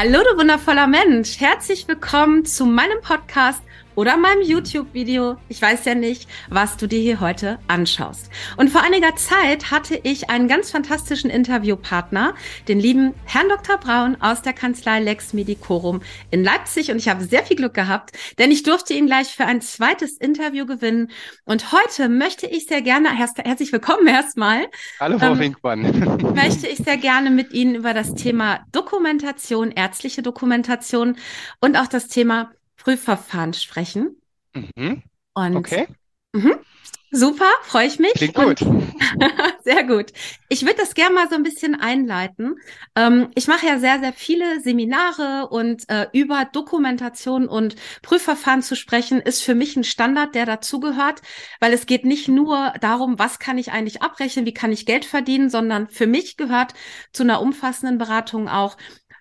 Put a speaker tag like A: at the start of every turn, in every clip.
A: Hallo, du wundervoller Mensch. Herzlich willkommen zu meinem Podcast oder meinem YouTube-Video. Ich weiß ja nicht, was du dir hier heute anschaust. Und vor einiger Zeit hatte ich einen ganz fantastischen Interviewpartner, den lieben Herrn Dr. Braun aus der Kanzlei Lex Medicorum in Leipzig. Und ich habe sehr viel Glück gehabt, denn ich durfte ihn gleich für ein zweites Interview gewinnen. Und heute möchte ich sehr gerne, herzlich willkommen erstmal.
B: Hallo, Frau ähm, Winkmann.
A: möchte ich sehr gerne mit Ihnen über das Thema Dokumentation, ärztliche Dokumentation und auch das Thema Prüfverfahren sprechen.
B: Mhm. Und okay.
A: Mh, super, freue ich mich.
B: Klingt gut.
A: sehr gut. Ich würde das gerne mal so ein bisschen einleiten. Ähm, ich mache ja sehr, sehr viele Seminare und äh, über Dokumentation und Prüfverfahren zu sprechen, ist für mich ein Standard, der dazugehört, weil es geht nicht nur darum, was kann ich eigentlich abrechnen, wie kann ich Geld verdienen, sondern für mich gehört zu einer umfassenden Beratung auch,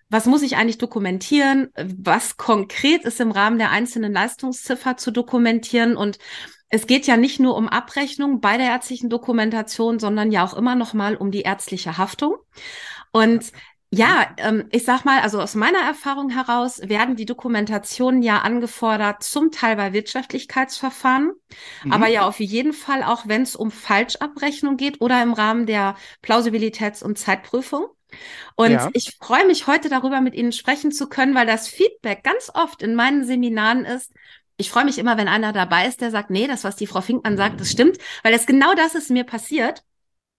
A: was muss ich eigentlich dokumentieren, was konkret ist im Rahmen der einzelnen Leistungsziffer zu dokumentieren und es geht ja nicht nur um Abrechnung bei der ärztlichen Dokumentation, sondern ja auch immer noch mal um die ärztliche Haftung. Und ja, ähm, ich sag mal, also aus meiner Erfahrung heraus werden die Dokumentationen ja angefordert, zum Teil bei Wirtschaftlichkeitsverfahren, mhm. aber ja auf jeden Fall auch, wenn es um Falschabrechnung geht oder im Rahmen der Plausibilitäts- und Zeitprüfung. Und ja. ich freue mich heute darüber mit Ihnen sprechen zu können, weil das Feedback ganz oft in meinen Seminaren ist, ich freue mich immer, wenn einer dabei ist, der sagt, nee, das, was die Frau Finkmann sagt, das stimmt, weil das genau das ist mir passiert.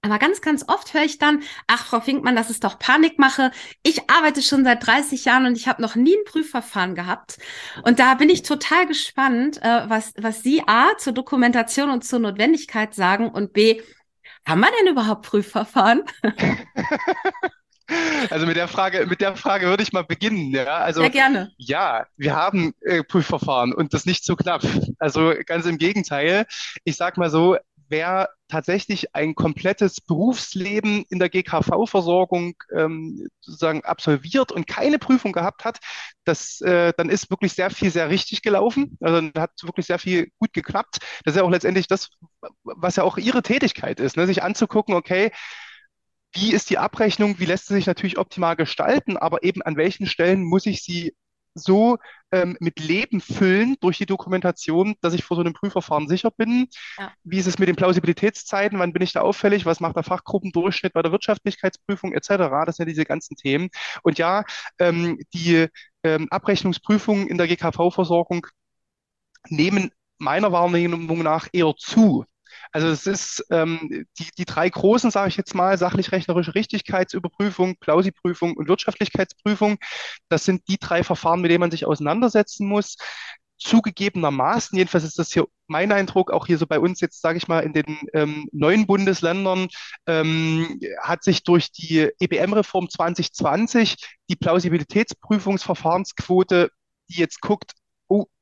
A: Aber ganz, ganz oft höre ich dann, ach, Frau Finkmann, das ist doch Panikmache. Ich arbeite schon seit 30 Jahren und ich habe noch nie ein Prüfverfahren gehabt. Und da bin ich total gespannt, äh, was, was Sie A zur Dokumentation und zur Notwendigkeit sagen und B, haben wir denn überhaupt Prüfverfahren?
B: Also mit der Frage, mit der Frage würde ich mal beginnen. Ja, also
A: Sehr gerne.
B: Ja, wir haben äh, Prüfverfahren und das nicht so knapp. Also ganz im Gegenteil. Ich sag mal so, wer tatsächlich ein komplettes Berufsleben in der GKV-Versorgung ähm, sozusagen absolviert und keine Prüfung gehabt hat, das, äh, dann ist wirklich sehr viel sehr richtig gelaufen. Also hat wirklich sehr viel gut geklappt. Das ist ja auch letztendlich das, was ja auch ihre Tätigkeit ist, ne? sich anzugucken, okay, wie ist die Abrechnung, wie lässt sie sich natürlich optimal gestalten, aber eben an welchen Stellen muss ich sie so ähm, mit Leben füllen durch die Dokumentation, dass ich vor so einem Prüfverfahren sicher bin. Ja. Wie ist es mit den Plausibilitätszeiten? Wann bin ich da auffällig? Was macht der Fachgruppendurchschnitt bei der Wirtschaftlichkeitsprüfung etc.? Das sind ja diese ganzen Themen. Und ja, ähm, die ähm, Abrechnungsprüfungen in der GKV-Versorgung nehmen meiner Wahrnehmung nach eher zu. Also es ist ähm, die, die drei großen, sage ich jetzt mal, sachlich-rechnerische Richtigkeitsüberprüfung, Plausiprüfung und Wirtschaftlichkeitsprüfung. Das sind die drei Verfahren, mit denen man sich auseinandersetzen muss. Zugegebenermaßen, jedenfalls ist das hier mein Eindruck, auch hier so bei uns jetzt, sage ich mal, in den ähm, neuen Bundesländern, ähm, hat sich durch die EBM-Reform 2020 die Plausibilitätsprüfungsverfahrensquote, die jetzt guckt,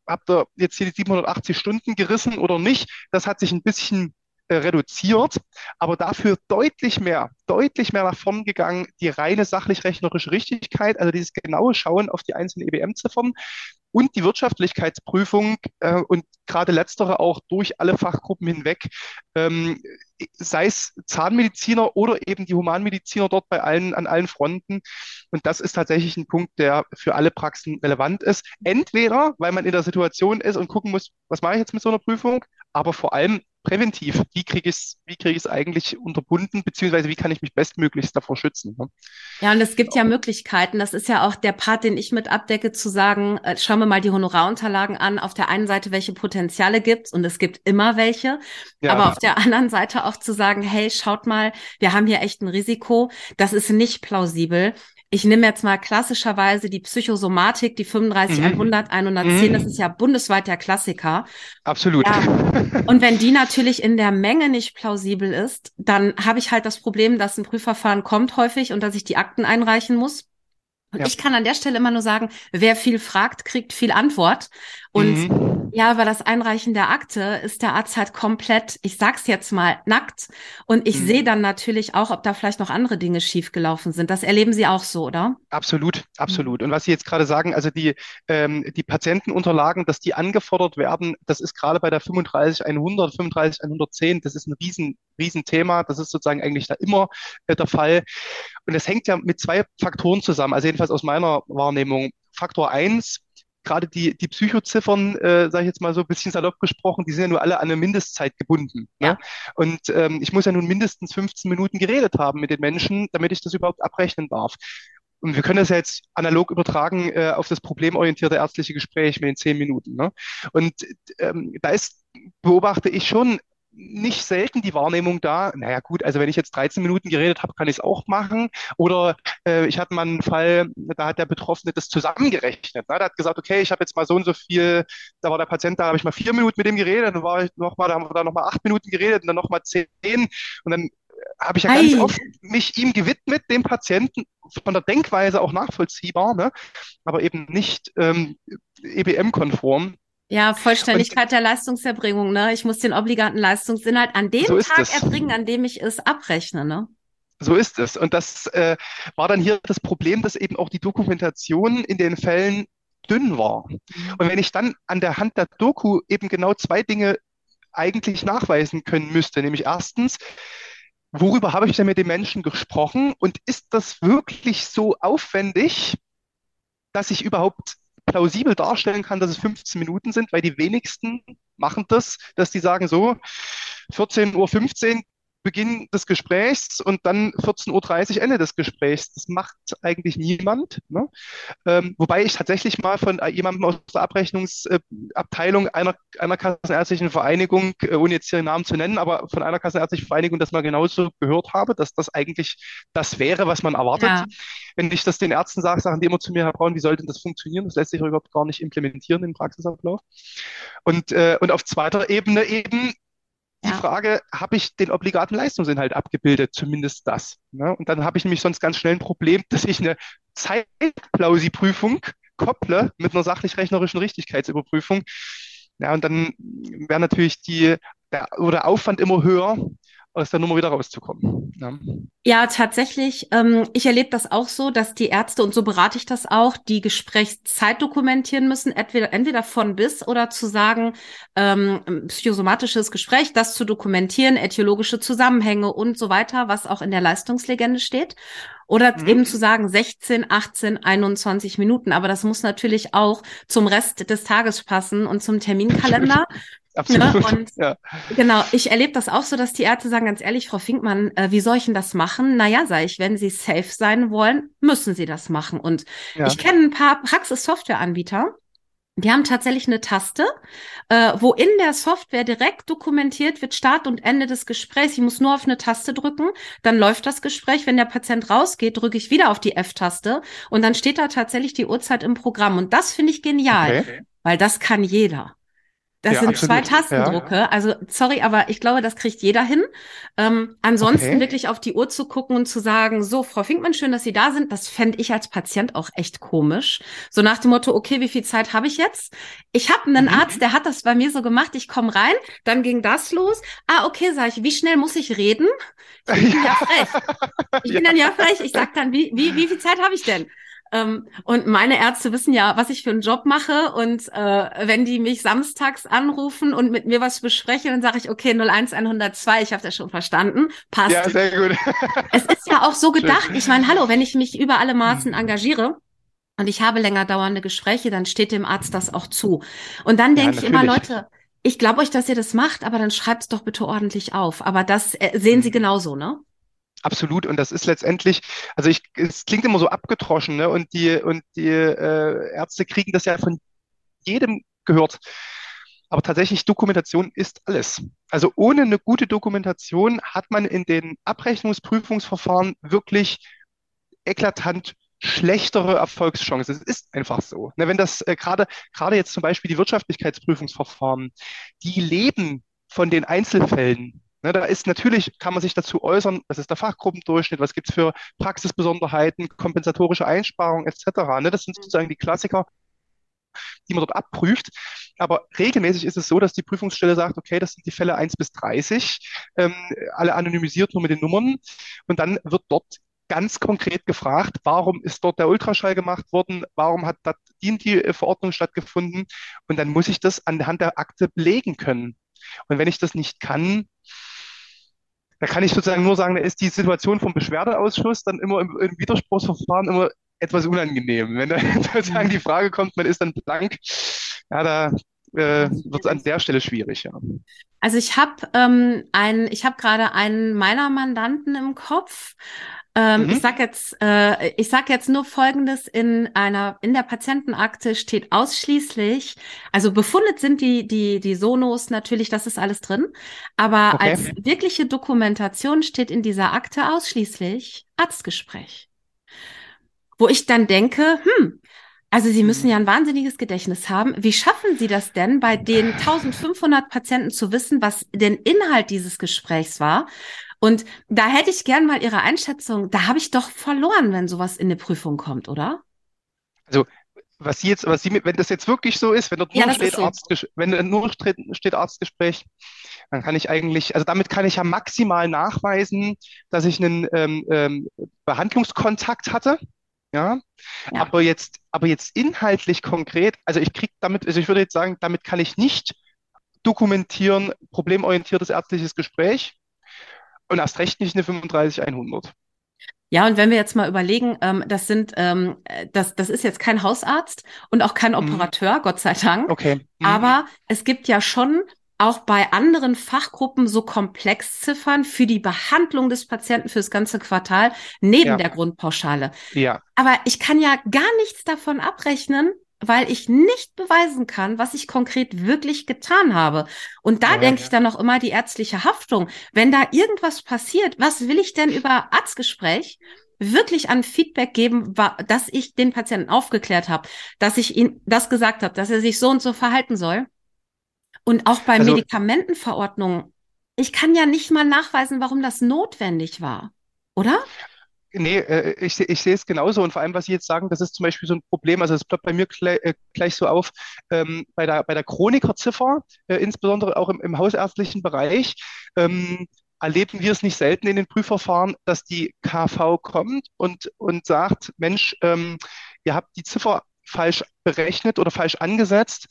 B: habt ihr jetzt hier die 780 Stunden gerissen oder nicht? Das hat sich ein bisschen äh, reduziert, aber dafür deutlich mehr, deutlich mehr nach vorn gegangen, die reine sachlich-rechnerische Richtigkeit, also dieses genaue Schauen auf die einzelnen EBM-Ziffern und die Wirtschaftlichkeitsprüfung äh, und gerade letztere auch durch alle Fachgruppen hinweg, ähm, sei es Zahnmediziner oder eben die Humanmediziner dort bei allen, an allen Fronten. Und das ist tatsächlich ein Punkt, der für alle Praxen relevant ist. Entweder, weil man in der Situation ist und gucken muss, was mache ich jetzt mit so einer Prüfung, aber vor allem präventiv. Wie kriege ich es, wie kriege ich es eigentlich unterbunden, beziehungsweise wie kann ich mich bestmöglichst davor schützen? Ne?
A: Ja, und es gibt ja Möglichkeiten. Das ist ja auch der Part, den ich mit abdecke, zu sagen, äh, schauen wir mal die Honorarunterlagen an. Auf der einen Seite, welche Potenziale gibt und es gibt immer welche. Ja. Aber auf der anderen Seite auch zu sagen, hey, schaut mal, wir haben hier echt ein Risiko. Das ist nicht plausibel ich nehme jetzt mal klassischerweise die Psychosomatik, die 35, mhm. 100, 110, mhm. das ist ja bundesweit der Klassiker.
B: Absolut.
A: Ja. Und wenn die natürlich in der Menge nicht plausibel ist, dann habe ich halt das Problem, dass ein Prüfverfahren kommt häufig und dass ich die Akten einreichen muss. Und ja. ich kann an der Stelle immer nur sagen, wer viel fragt, kriegt viel Antwort. Und mhm. ja, bei das Einreichen der Akte ist der Arzt halt komplett, ich sag's jetzt mal, nackt. Und ich mhm. sehe dann natürlich auch, ob da vielleicht noch andere Dinge schiefgelaufen sind. Das erleben Sie auch so, oder?
B: Absolut, absolut. Und was Sie jetzt gerade sagen, also die, ähm, die Patientenunterlagen, dass die angefordert werden, das ist gerade bei der 35100, 35110, das ist ein riesen, riesen Thema. Das ist sozusagen eigentlich da immer äh, der Fall. Und es hängt ja mit zwei Faktoren zusammen. Also jedenfalls aus meiner Wahrnehmung. Faktor eins gerade die, die Psychoziffern, äh, sage ich jetzt mal so ein bisschen salopp gesprochen, die sind ja nur alle an eine Mindestzeit gebunden. Ne? Ja. Und ähm, ich muss ja nun mindestens 15 Minuten geredet haben mit den Menschen, damit ich das überhaupt abrechnen darf. Und wir können das ja jetzt analog übertragen äh, auf das problemorientierte ärztliche Gespräch mit den zehn Minuten. Ne? Und ähm, da ist, beobachte ich schon nicht selten die Wahrnehmung da, naja gut, also wenn ich jetzt 13 Minuten geredet habe, kann ich es auch machen. Oder äh, ich hatte mal einen Fall, da hat der Betroffene das zusammengerechnet. Ne? Der hat gesagt, okay, ich habe jetzt mal so und so viel, da war der Patient, da habe ich mal vier Minuten mit dem geredet, dann war ich noch mal, da haben wir da noch mal acht Minuten geredet und dann noch mal zehn und dann habe ich ja ganz oft mich ihm gewidmet, dem Patienten, von der Denkweise auch nachvollziehbar, ne? aber eben nicht ähm, EBM-konform.
A: Ja, Vollständigkeit und, der Leistungserbringung, ne? Ich muss den obligaten Leistungsinhalt an dem so Tag erbringen, an dem ich es abrechne, ne?
B: So ist es. Und das äh, war dann hier das Problem, dass eben auch die Dokumentation in den Fällen dünn war. Mhm. Und wenn ich dann an der Hand der Doku eben genau zwei Dinge eigentlich nachweisen können müsste, nämlich erstens, worüber habe ich denn mit den Menschen gesprochen und ist das wirklich so aufwendig, dass ich überhaupt plausibel darstellen kann, dass es 15 Minuten sind, weil die wenigsten machen das, dass die sagen so, 14.15 Uhr Beginn des Gesprächs und dann 14.30 Uhr Ende des Gesprächs. Das macht eigentlich niemand. Ne? Ähm, wobei ich tatsächlich mal von jemandem aus der Abrechnungsabteilung einer, einer kassenärztlichen Vereinigung, äh, ohne jetzt hier den Namen zu nennen, aber von einer kassenärztlichen Vereinigung das mal genauso gehört habe, dass das eigentlich das wäre, was man erwartet. Ja. Wenn ich das den Ärzten sage, sagen die immer zu mir, Herr Braun, wie sollte das funktionieren? Das lässt sich überhaupt gar nicht implementieren im Praxisablauf. Und, äh, und auf zweiter Ebene eben die ja. Frage, habe ich den obligaten Leistungsinhalt abgebildet? Zumindest das. Ne? Und dann habe ich nämlich sonst ganz schnell ein Problem, dass ich eine Zeitplausi-Prüfung kopple mit einer sachlich-rechnerischen Richtigkeitsüberprüfung. Ja, und dann wäre natürlich die, der, oder Aufwand immer höher, aus der Nummer wieder rauszukommen.
A: Ja, ja tatsächlich. Ähm, ich erlebe das auch so, dass die Ärzte, und so berate ich das auch, die Gesprächszeit dokumentieren müssen, entweder, entweder von bis oder zu sagen, ähm, psychosomatisches Gespräch, das zu dokumentieren, äthiologische Zusammenhänge und so weiter, was auch in der Leistungslegende steht. Oder mhm. eben zu sagen 16, 18, 21 Minuten. Aber das muss natürlich auch zum Rest des Tages passen und zum Terminkalender. Absolut. Ne? Und ja. genau, ich erlebe das auch so, dass die Ärzte sagen, ganz ehrlich, Frau Finkmann, äh, wie soll ich denn das machen? Naja, sage ich, wenn Sie safe sein wollen, müssen Sie das machen. Und ja. ich kenne ein paar Praxis-Software-Anbieter, die haben tatsächlich eine Taste, äh, wo in der Software direkt dokumentiert wird Start und Ende des Gesprächs. Ich muss nur auf eine Taste drücken, dann läuft das Gespräch. Wenn der Patient rausgeht, drücke ich wieder auf die F-Taste und dann steht da tatsächlich die Uhrzeit im Programm. Und das finde ich genial, okay. weil das kann jeder. Das ja, sind absolut. zwei Tastendrucke. Ja. Also sorry, aber ich glaube, das kriegt jeder hin. Ähm, ansonsten okay. wirklich auf die Uhr zu gucken und zu sagen, so, Frau Finkmann, schön, dass Sie da sind. Das fände ich als Patient auch echt komisch. So nach dem Motto, okay, wie viel Zeit habe ich jetzt? Ich habe einen mhm. Arzt, der hat das bei mir so gemacht. Ich komme rein, dann ging das los. Ah, okay, sage ich, wie schnell muss ich reden? Ich bin ja, ja frech. Ich bin dann ja frech. Ich sag dann, wie, wie, wie viel Zeit habe ich denn? Ähm, und meine Ärzte wissen ja, was ich für einen Job mache. Und äh, wenn die mich samstags anrufen und mit mir was besprechen, dann sage ich, okay, 01102, ich habe das schon verstanden. Passt. Ja, sehr gut. es ist ja auch so gedacht. Ich meine, hallo, wenn ich mich über alle Maßen mhm. engagiere, und ich habe länger dauernde Gespräche, dann steht dem Arzt das auch zu. Und dann denke ja, ich immer, Leute, ich glaube euch, dass ihr das macht, aber dann schreibt es doch bitte ordentlich auf. Aber das äh, sehen Sie mhm. genauso, ne?
B: Absolut. Und das ist letztendlich, also ich, es klingt immer so abgetroschen, ne? Und die, und die äh, Ärzte kriegen das ja von jedem gehört. Aber tatsächlich, Dokumentation ist alles. Also ohne eine gute Dokumentation hat man in den Abrechnungsprüfungsverfahren wirklich eklatant schlechtere Erfolgschancen. Es ist einfach so. Ne, wenn das äh, gerade gerade jetzt zum Beispiel die Wirtschaftlichkeitsprüfungsverfahren, die leben von den Einzelfällen. Ne, da ist natürlich, kann man sich dazu äußern, was ist der Fachgruppendurchschnitt, was gibt es für Praxisbesonderheiten, kompensatorische Einsparungen etc. Ne, das sind sozusagen die Klassiker, die man dort abprüft. Aber regelmäßig ist es so, dass die Prüfungsstelle sagt, okay, das sind die Fälle 1 bis 30, ähm, alle anonymisiert nur mit den Nummern. Und dann wird dort ganz konkret gefragt, warum ist dort der Ultraschall gemacht worden, warum hat die, die äh, Verordnung stattgefunden und dann muss ich das anhand der Akte belegen können. Und wenn ich das nicht kann, da kann ich sozusagen nur sagen, da ist die Situation vom Beschwerdeausschuss dann immer im, im Widerspruchsverfahren immer etwas unangenehm. Wenn da sozusagen die Frage kommt, man ist dann blank, ja, da äh, wird es an der Stelle schwierig, ja.
A: Also ich habe ähm, ein, ich habe gerade einen meiner Mandanten im Kopf, ähm, mhm. Ich sag jetzt, äh, ich sag jetzt nur Folgendes: In einer in der Patientenakte steht ausschließlich, also befundet sind die die die Sonos natürlich, das ist alles drin, aber okay. als wirkliche Dokumentation steht in dieser Akte ausschließlich Arztgespräch, wo ich dann denke, hm, also Sie müssen ja ein wahnsinniges Gedächtnis haben. Wie schaffen Sie das denn, bei den 1500 Patienten zu wissen, was den Inhalt dieses Gesprächs war? Und da hätte ich gern mal Ihre Einschätzung. Da habe ich doch verloren, wenn sowas in eine Prüfung kommt, oder?
B: Also was Sie jetzt, was Sie, wenn das jetzt wirklich so ist, wenn dort nur ja, steht, so. Arztges wenn nur steht, steht Arztgespräch, dann kann ich eigentlich, also damit kann ich ja maximal nachweisen, dass ich einen ähm, ähm, Behandlungskontakt hatte. Ja? ja, aber jetzt, aber jetzt inhaltlich konkret, also ich kriege damit, also ich würde jetzt sagen, damit kann ich nicht dokumentieren, problemorientiertes ärztliches Gespräch. Und erst recht nicht eine 35100.
A: Ja, und wenn wir jetzt mal überlegen, ähm, das sind, ähm, das, das ist jetzt kein Hausarzt und auch kein mhm. Operateur, mhm. Gott sei Dank.
B: Okay.
A: Mhm. Aber es gibt ja schon auch bei anderen Fachgruppen so Komplexziffern für die Behandlung des Patienten fürs ganze Quartal neben ja. der Grundpauschale.
B: Ja.
A: Aber ich kann ja gar nichts davon abrechnen, weil ich nicht beweisen kann, was ich konkret wirklich getan habe. Und da ja, denke ja. ich dann noch immer die ärztliche Haftung. Wenn da irgendwas passiert, was will ich denn über Arztgespräch wirklich an Feedback geben, dass ich den Patienten aufgeklärt habe, dass ich ihm das gesagt habe, dass er sich so und so verhalten soll? Und auch bei also, Medikamentenverordnungen. Ich kann ja nicht mal nachweisen, warum das notwendig war, oder?
B: Nee, äh, ich, ich sehe es genauso. Und vor allem, was Sie jetzt sagen, das ist zum Beispiel so ein Problem. Also es bleibt bei mir gleich, äh, gleich so auf, ähm, bei der, bei der Chronikernziffer, äh, insbesondere auch im, im hausärztlichen Bereich, ähm, erleben wir es nicht selten in den Prüfverfahren, dass die KV kommt und, und sagt, Mensch, ähm, ihr habt die Ziffer falsch berechnet oder falsch angesetzt,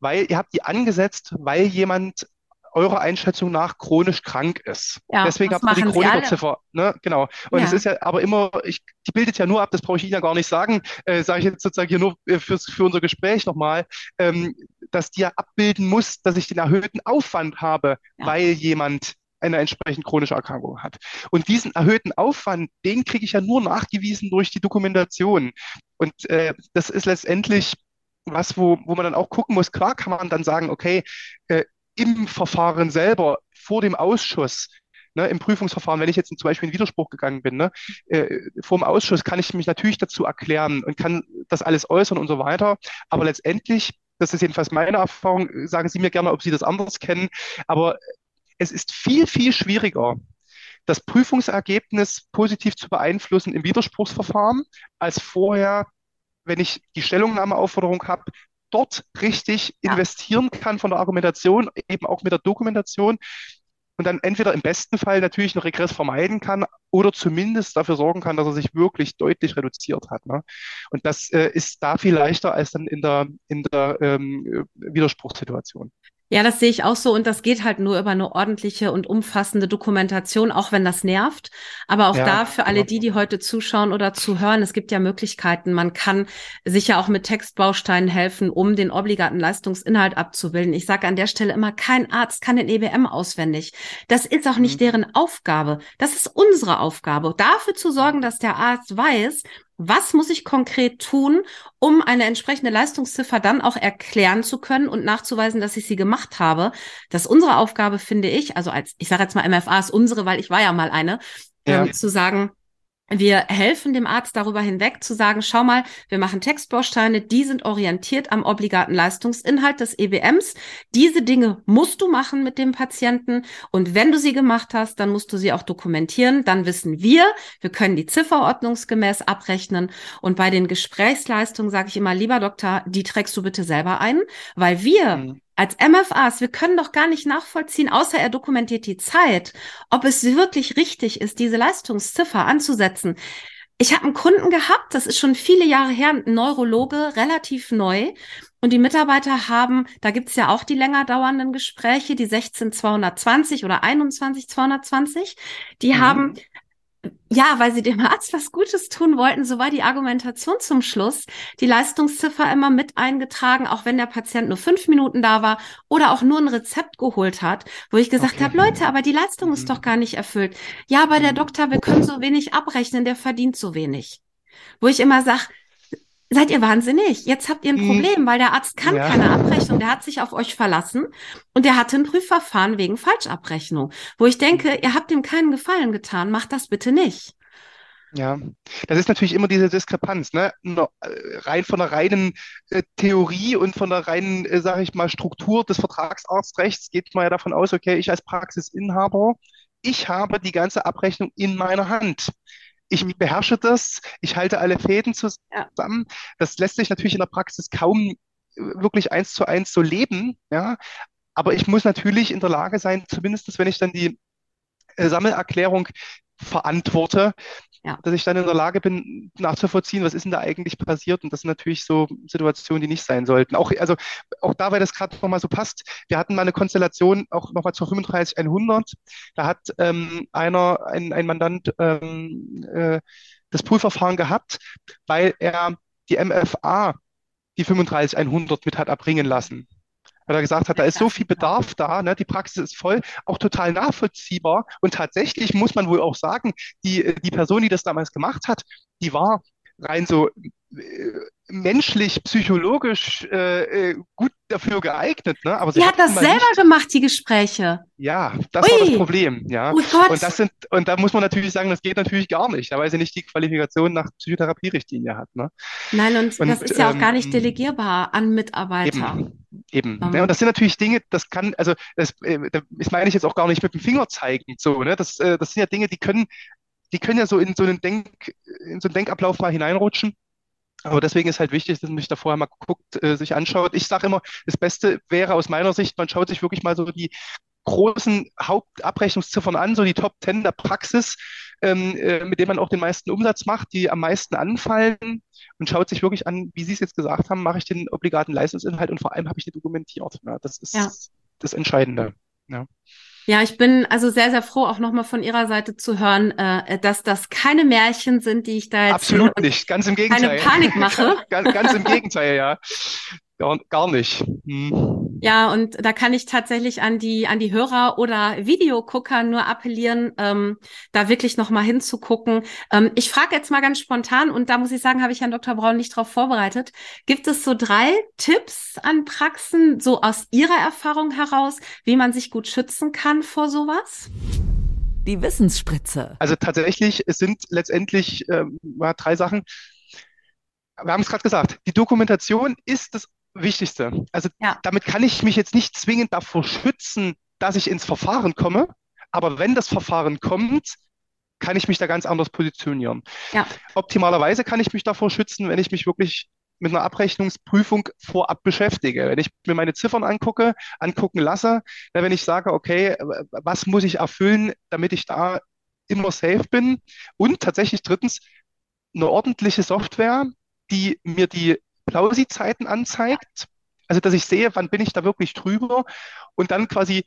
B: weil ihr habt die angesetzt, weil jemand eurer Einschätzung nach chronisch krank ist. Ja, Deswegen habt ihr die Chronikerziffer. Ne? Genau. Und es ist ja aber immer, ich, die bildet ja nur ab, das brauche ich Ihnen ja gar nicht sagen, äh, sage ich jetzt sozusagen hier nur äh, fürs, für unser Gespräch nochmal, ähm, dass die ja abbilden muss, dass ich den erhöhten Aufwand habe, ja. weil jemand eine entsprechend chronische Erkrankung hat. Und diesen erhöhten Aufwand, den kriege ich ja nur nachgewiesen durch die Dokumentation. Und äh, das ist letztendlich was, wo, wo man dann auch gucken muss. Klar kann man dann sagen, okay, äh, im Verfahren selber, vor dem Ausschuss, ne, im Prüfungsverfahren, wenn ich jetzt zum Beispiel in Widerspruch gegangen bin, ne, äh, vor dem Ausschuss kann ich mich natürlich dazu erklären und kann das alles äußern und so weiter. Aber letztendlich, das ist jedenfalls meine Erfahrung, sagen Sie mir gerne, ob Sie das anders kennen, aber es ist viel, viel schwieriger, das Prüfungsergebnis positiv zu beeinflussen im Widerspruchsverfahren, als vorher, wenn ich die Stellungnahmeaufforderung habe, dort richtig ja. investieren kann von der Argumentation, eben auch mit der Dokumentation und dann entweder im besten Fall natürlich einen Regress vermeiden kann oder zumindest dafür sorgen kann, dass er sich wirklich deutlich reduziert hat. Ne? Und das äh, ist da viel leichter als dann in der, in der ähm, Widerspruchssituation.
A: Ja, das sehe ich auch so und das geht halt nur über eine ordentliche und umfassende Dokumentation, auch wenn das nervt. Aber auch ja, da für alle genau. die, die heute zuschauen oder zuhören, es gibt ja Möglichkeiten. Man kann sich ja auch mit Textbausteinen helfen, um den obligaten Leistungsinhalt abzubilden. Ich sage an der Stelle immer, kein Arzt kann den EBM auswendig. Das ist auch nicht mhm. deren Aufgabe. Das ist unsere Aufgabe, dafür zu sorgen, dass der Arzt weiß, was muss ich konkret tun, um eine entsprechende Leistungsziffer dann auch erklären zu können und nachzuweisen, dass ich sie gemacht habe. Das ist unsere Aufgabe, finde ich, also als, ich sage jetzt mal MFA ist unsere, weil ich war ja mal eine, ja. ähm, zu sagen, wir helfen dem Arzt darüber hinweg zu sagen, schau mal, wir machen Textbausteine, die sind orientiert am obligaten Leistungsinhalt des EBMs. Diese Dinge musst du machen mit dem Patienten und wenn du sie gemacht hast, dann musst du sie auch dokumentieren. Dann wissen wir, wir können die Ziffer ordnungsgemäß abrechnen und bei den Gesprächsleistungen sage ich immer, lieber Doktor, die trägst du bitte selber ein, weil wir mhm als MFAs, wir können doch gar nicht nachvollziehen, außer er dokumentiert die Zeit, ob es wirklich richtig ist, diese Leistungsziffer anzusetzen. Ich habe einen Kunden gehabt, das ist schon viele Jahre her, ein Neurologe, relativ neu. Und die Mitarbeiter haben, da gibt's ja auch die länger dauernden Gespräche, die 16220 oder 21220, die mhm. haben ja, weil sie dem Arzt was Gutes tun wollten, so war die Argumentation zum Schluss. Die Leistungsziffer immer mit eingetragen, auch wenn der Patient nur fünf Minuten da war oder auch nur ein Rezept geholt hat, wo ich gesagt okay. habe, Leute, aber die Leistung ist mhm. doch gar nicht erfüllt. Ja, aber der mhm. Doktor, wir können so wenig abrechnen, der verdient so wenig. Wo ich immer sage, seid ihr wahnsinnig. Jetzt habt ihr ein mhm. Problem, weil der Arzt kann ja. keine Abrechnung. Der hat sich auf euch verlassen und der hatte ein Prüfverfahren wegen Falschabrechnung, wo ich denke, ihr habt ihm keinen Gefallen getan. Macht das bitte nicht.
B: Ja, das ist natürlich immer diese Diskrepanz, ne? Äh, rein von der reinen äh, Theorie und von der reinen, äh, sage ich mal, Struktur des Vertragsarztrechts geht man ja davon aus, okay, ich als Praxisinhaber, ich habe die ganze Abrechnung in meiner Hand ich beherrsche das, ich halte alle Fäden zusammen. Ja. Das lässt sich natürlich in der Praxis kaum äh, wirklich eins zu eins so leben, ja. Aber ich muss natürlich in der Lage sein, zumindest wenn ich dann die äh, Sammelerklärung verantworte, ja. dass ich dann in der Lage bin, nachzuvollziehen, was ist denn da eigentlich passiert. Und das sind natürlich so Situationen, die nicht sein sollten. Auch, also, auch da, weil das gerade nochmal so passt, wir hatten mal eine Konstellation, auch nochmal zur 35100, da hat ähm, einer, ein, ein Mandant ähm, äh, das Poolverfahren gehabt, weil er die MFA, die 35100 mit hat erbringen lassen weil er gesagt hat, da ist so viel Bedarf da, ne? die Praxis ist voll, auch total nachvollziehbar. Und tatsächlich muss man wohl auch sagen, die, die Person, die das damals gemacht hat, die war rein so äh, menschlich, psychologisch äh, äh, gut dafür geeignet. Ne?
A: Aber sie, sie hat das selber nicht... gemacht, die Gespräche.
B: Ja, das Ui. war das Problem. Ja. Oh Gott. Und, das sind, und da muss man natürlich sagen, das geht natürlich gar nicht, weil sie nicht die Qualifikation nach Psychotherapierichtlinie hat. Ne?
A: Nein, und, und das ist ja auch gar nicht ähm, delegierbar an Mitarbeiter.
B: Eben, eben. Um. Ne? Und das sind natürlich Dinge, das kann, also das, äh, das meine ich jetzt auch gar nicht mit dem Finger zeigen. So, ne? das, äh, das sind ja Dinge, die können die können ja so in so einen Denk, in so einen Denkablauf mal hineinrutschen. Aber deswegen ist halt wichtig, dass man sich da vorher mal guckt, äh, sich anschaut. Ich sage immer, das Beste wäre aus meiner Sicht, man schaut sich wirklich mal so die großen Hauptabrechnungsziffern an, so die Top 10 der Praxis, ähm, äh, mit denen man auch den meisten Umsatz macht, die am meisten anfallen und schaut sich wirklich an, wie Sie es jetzt gesagt haben, mache ich den obligaten Leistungsinhalt und vor allem habe ich den dokumentiert. Ja, das ist ja. das Entscheidende. Ja.
A: Ja, ich bin also sehr, sehr froh, auch nochmal von Ihrer Seite zu hören, äh, dass das keine Märchen sind, die ich da jetzt.
B: Absolut nicht, ganz im Gegenteil.
A: Keine Panik mache.
B: ganz, ganz im Gegenteil, ja. Gar, gar nicht.
A: Hm. Ja, und da kann ich tatsächlich an die, an die Hörer oder Videogucker nur appellieren, ähm, da wirklich nochmal hinzugucken. Ähm, ich frage jetzt mal ganz spontan, und da muss ich sagen, habe ich Herrn Dr. Braun nicht drauf vorbereitet. Gibt es so drei Tipps an Praxen, so aus Ihrer Erfahrung heraus, wie man sich gut schützen kann vor sowas?
C: Die Wissensspritze.
B: Also tatsächlich, es sind letztendlich ähm, drei Sachen wir haben es gerade gesagt, die Dokumentation ist das Wichtigste. Also ja. damit kann ich mich jetzt nicht zwingend davor schützen, dass ich ins Verfahren komme. Aber wenn das Verfahren kommt, kann ich mich da ganz anders positionieren. Ja. Optimalerweise kann ich mich davor schützen, wenn ich mich wirklich mit einer Abrechnungsprüfung vorab beschäftige. Wenn ich mir meine Ziffern angucke, angucken lasse, wenn ich sage, okay, was muss ich erfüllen, damit ich da immer safe bin? Und tatsächlich drittens, eine ordentliche Software, die mir die Plausi-Zeiten anzeigt. Also, dass ich sehe, wann bin ich da wirklich drüber und dann quasi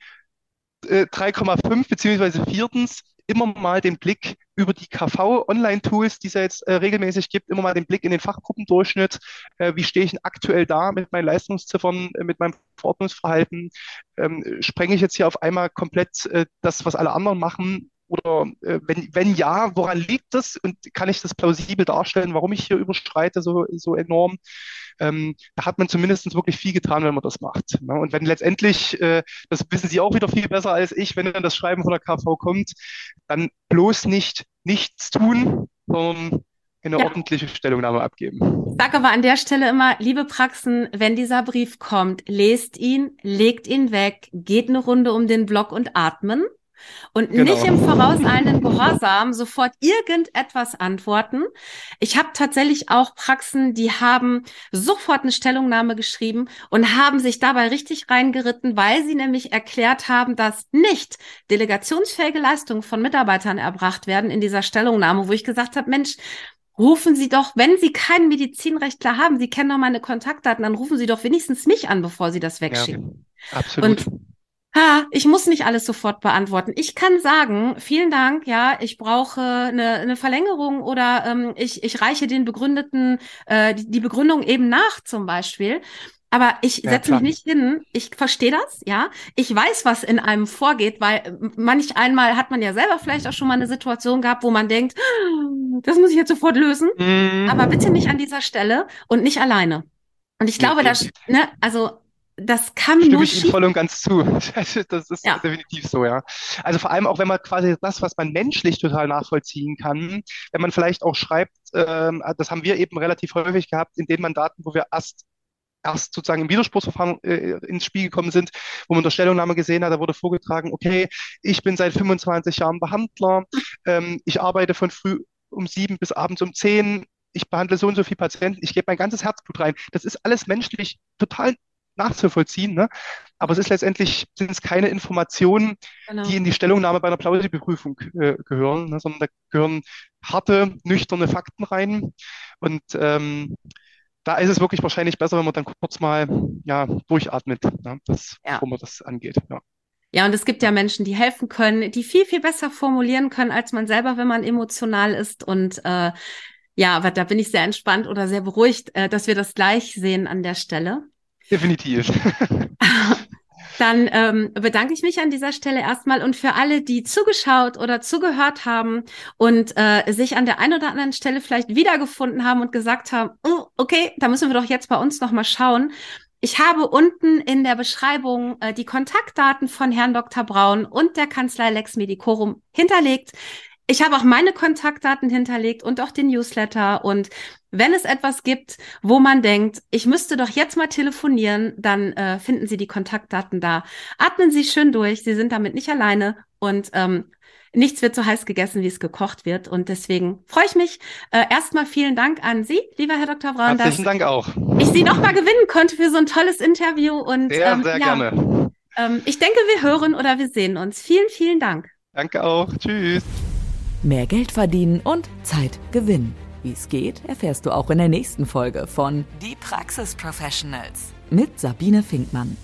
B: äh, 3,5 beziehungsweise viertens immer mal den Blick über die KV-Online-Tools, die es jetzt äh, regelmäßig gibt, immer mal den Blick in den Fachgruppendurchschnitt. Äh, wie stehe ich denn aktuell da mit meinen Leistungsziffern, äh, mit meinem Verordnungsverhalten? Ähm, sprenge ich jetzt hier auf einmal komplett äh, das, was alle anderen machen? Oder äh, wenn, wenn ja, woran liegt das? Und kann ich das plausibel darstellen, warum ich hier überschreite so, so enorm? Ähm, da hat man zumindest wirklich viel getan, wenn man das macht. Ne? Und wenn letztendlich, äh, das wissen Sie auch wieder viel besser als ich, wenn dann das Schreiben von der KV kommt, dann bloß nicht nichts tun, sondern eine ja. ordentliche Stellungnahme abgeben.
A: Ich sage aber an der Stelle immer, liebe Praxen, wenn dieser Brief kommt, lest ihn, legt ihn weg, geht eine Runde um den Block und atmen und genau. nicht im vorauseilenden Gehorsam sofort irgendetwas antworten. Ich habe tatsächlich auch Praxen, die haben sofort eine Stellungnahme geschrieben und haben sich dabei richtig reingeritten, weil sie nämlich erklärt haben, dass nicht delegationsfähige Leistungen von Mitarbeitern erbracht werden in dieser Stellungnahme, wo ich gesagt habe, Mensch, rufen Sie doch, wenn Sie keinen Medizinrechtler haben, Sie kennen doch meine Kontaktdaten, dann rufen Sie doch wenigstens mich an, bevor Sie das wegschicken.
B: Ja, absolut.
A: Und Ha, ich muss nicht alles sofort beantworten. Ich kann sagen, vielen Dank, ja, ich brauche eine, eine Verlängerung oder ähm, ich, ich reiche den Begründeten äh, die, die Begründung eben nach zum Beispiel. Aber ich ja, setze mich nicht hin. Ich verstehe das, ja. Ich weiß, was in einem vorgeht, weil äh, manch einmal hat man ja selber vielleicht auch schon mal eine Situation gehabt, wo man denkt, das muss ich jetzt sofort lösen. Mhm. Aber bitte nicht an dieser Stelle und nicht alleine. Und ich glaube, nee, das, ne, also das kann
B: Stimme
A: nur
B: ich Ihnen voll und ganz zu. Das ist ja. definitiv so, ja. Also vor allem auch, wenn man quasi das, was man menschlich total nachvollziehen kann, wenn man vielleicht auch schreibt, ähm, das haben wir eben relativ häufig gehabt, in den Mandaten, wo wir erst erst sozusagen im Widerspruchsverfahren äh, ins Spiel gekommen sind, wo man der Stellungnahme gesehen hat, da wurde vorgetragen, okay, ich bin seit 25 Jahren Behandler, ähm, ich arbeite von früh um sieben bis abends um zehn, ich behandle so und so viele Patienten, ich gebe mein ganzes Herzblut rein. Das ist alles menschlich total nachzuvollziehen. Ne? Aber es ist letztendlich sind es keine Informationen, genau. die in die Stellungnahme bei einer Plausibilprüfung äh, gehören, ne? sondern da gehören harte, nüchterne Fakten rein. Und ähm, da ist es wirklich wahrscheinlich besser, wenn man dann kurz mal ja, durchatmet, ne? das, ja. bevor man das angeht. Ja.
A: Ja, und es gibt ja Menschen, die helfen können, die viel, viel besser formulieren können als man selber, wenn man emotional ist. Und äh, ja, aber da bin ich sehr entspannt oder sehr beruhigt, äh, dass wir das gleich sehen an der Stelle.
B: Definitiv.
A: Dann ähm, bedanke ich mich an dieser Stelle erstmal und für alle, die zugeschaut oder zugehört haben und äh, sich an der einen oder anderen Stelle vielleicht wiedergefunden haben und gesagt haben, oh, okay, da müssen wir doch jetzt bei uns nochmal schauen. Ich habe unten in der Beschreibung äh, die Kontaktdaten von Herrn Dr. Braun und der Kanzlei Lex Medicorum hinterlegt. Ich habe auch meine Kontaktdaten hinterlegt und auch den Newsletter. Und wenn es etwas gibt, wo man denkt, ich müsste doch jetzt mal telefonieren, dann äh, finden Sie die Kontaktdaten da. Atmen Sie schön durch. Sie sind damit nicht alleine. Und ähm, nichts wird so heiß gegessen, wie es gekocht wird. Und deswegen freue ich mich. Äh, erstmal vielen Dank an Sie, lieber Herr Dr. Braun.
B: Herzlichen Dank auch.
A: Ich Sie nochmal gewinnen konnte für so ein tolles Interview. Und,
B: sehr, ähm, sehr ja, gerne.
A: Ähm, ich denke, wir hören oder wir sehen uns. Vielen, vielen Dank.
B: Danke auch. Tschüss.
C: Mehr Geld verdienen und Zeit gewinnen. Wie es geht, erfährst du auch in der nächsten Folge von Die Praxis Professionals mit Sabine Finkmann.